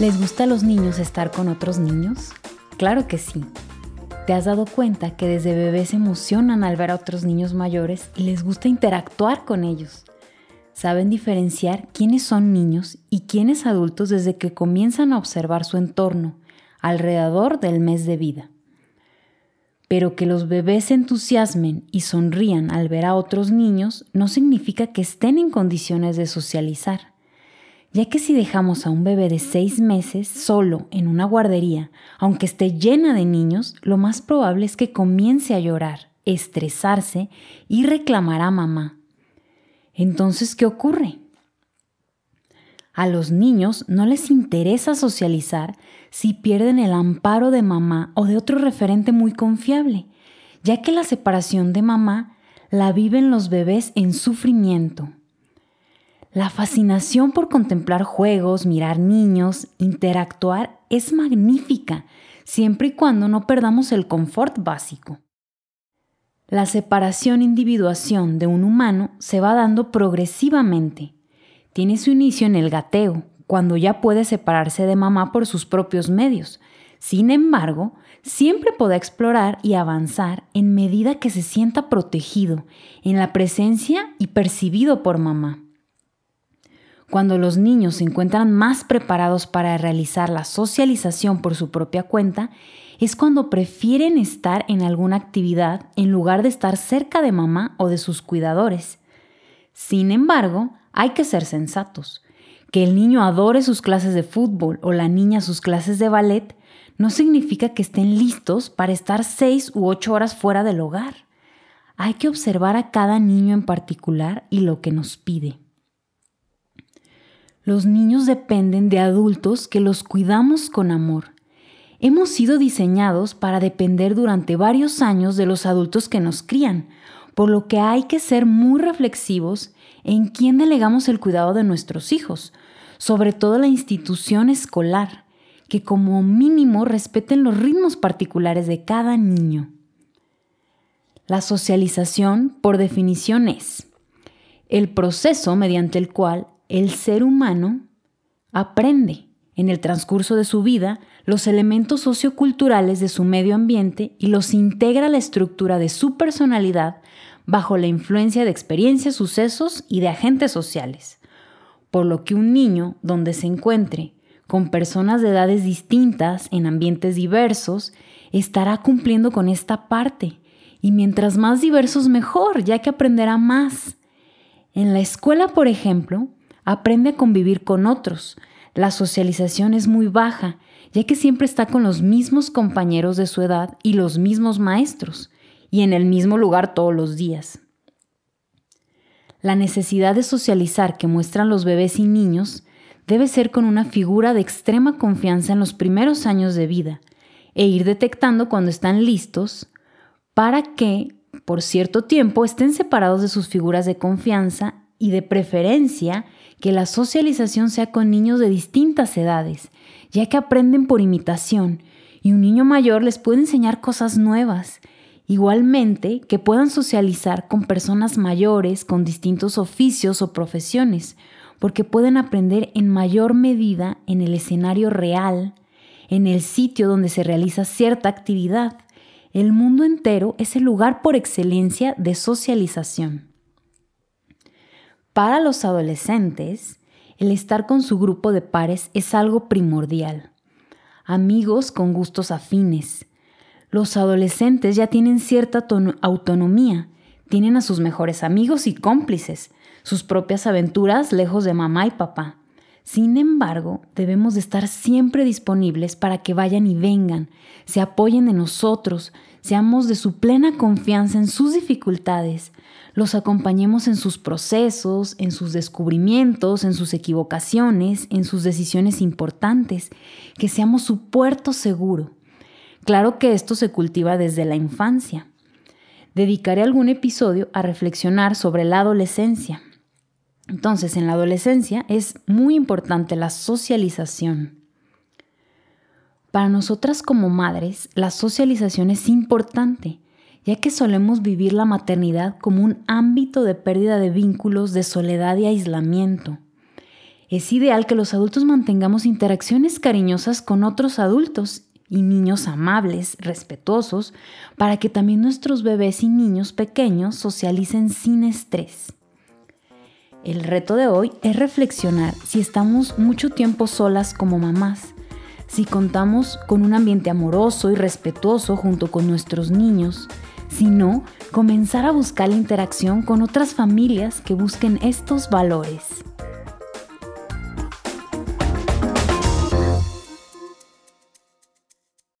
¿Les gusta a los niños estar con otros niños? Claro que sí. ¿Te has dado cuenta que desde bebés se emocionan al ver a otros niños mayores y les gusta interactuar con ellos? Saben diferenciar quiénes son niños y quiénes adultos desde que comienzan a observar su entorno alrededor del mes de vida. Pero que los bebés se entusiasmen y sonrían al ver a otros niños no significa que estén en condiciones de socializar ya que si dejamos a un bebé de seis meses solo en una guardería, aunque esté llena de niños, lo más probable es que comience a llorar, estresarse y reclamar a mamá. Entonces, ¿qué ocurre? A los niños no les interesa socializar si pierden el amparo de mamá o de otro referente muy confiable, ya que la separación de mamá la viven los bebés en sufrimiento, la fascinación por contemplar juegos, mirar niños, interactuar es magnífica, siempre y cuando no perdamos el confort básico. La separación-individuación de un humano se va dando progresivamente. Tiene su inicio en el gateo, cuando ya puede separarse de mamá por sus propios medios. Sin embargo, siempre podrá explorar y avanzar en medida que se sienta protegido en la presencia y percibido por mamá. Cuando los niños se encuentran más preparados para realizar la socialización por su propia cuenta, es cuando prefieren estar en alguna actividad en lugar de estar cerca de mamá o de sus cuidadores. Sin embargo, hay que ser sensatos. Que el niño adore sus clases de fútbol o la niña sus clases de ballet no significa que estén listos para estar seis u ocho horas fuera del hogar. Hay que observar a cada niño en particular y lo que nos pide. Los niños dependen de adultos que los cuidamos con amor. Hemos sido diseñados para depender durante varios años de los adultos que nos crían, por lo que hay que ser muy reflexivos en quién delegamos el cuidado de nuestros hijos, sobre todo la institución escolar, que como mínimo respeten los ritmos particulares de cada niño. La socialización, por definición, es el proceso mediante el cual el ser humano aprende en el transcurso de su vida los elementos socioculturales de su medio ambiente y los integra la estructura de su personalidad bajo la influencia de experiencias, sucesos y de agentes sociales. Por lo que un niño donde se encuentre con personas de edades distintas en ambientes diversos estará cumpliendo con esta parte y mientras más diversos mejor, ya que aprenderá más. En la escuela, por ejemplo, aprende a convivir con otros. La socialización es muy baja, ya que siempre está con los mismos compañeros de su edad y los mismos maestros, y en el mismo lugar todos los días. La necesidad de socializar que muestran los bebés y niños debe ser con una figura de extrema confianza en los primeros años de vida e ir detectando cuando están listos para que, por cierto tiempo, estén separados de sus figuras de confianza y de preferencia que la socialización sea con niños de distintas edades, ya que aprenden por imitación y un niño mayor les puede enseñar cosas nuevas. Igualmente, que puedan socializar con personas mayores con distintos oficios o profesiones, porque pueden aprender en mayor medida en el escenario real, en el sitio donde se realiza cierta actividad. El mundo entero es el lugar por excelencia de socialización. Para los adolescentes, el estar con su grupo de pares es algo primordial. Amigos con gustos afines. Los adolescentes ya tienen cierta autonomía, tienen a sus mejores amigos y cómplices, sus propias aventuras lejos de mamá y papá. Sin embargo, debemos de estar siempre disponibles para que vayan y vengan, se apoyen de nosotros, seamos de su plena confianza en sus dificultades, los acompañemos en sus procesos, en sus descubrimientos, en sus equivocaciones, en sus decisiones importantes, que seamos su puerto seguro. Claro que esto se cultiva desde la infancia. Dedicaré algún episodio a reflexionar sobre la adolescencia. Entonces, en la adolescencia es muy importante la socialización. Para nosotras como madres, la socialización es importante ya que solemos vivir la maternidad como un ámbito de pérdida de vínculos, de soledad y aislamiento. Es ideal que los adultos mantengamos interacciones cariñosas con otros adultos y niños amables, respetuosos, para que también nuestros bebés y niños pequeños socialicen sin estrés. El reto de hoy es reflexionar si estamos mucho tiempo solas como mamás, si contamos con un ambiente amoroso y respetuoso junto con nuestros niños, si no, comenzar a buscar la interacción con otras familias que busquen estos valores.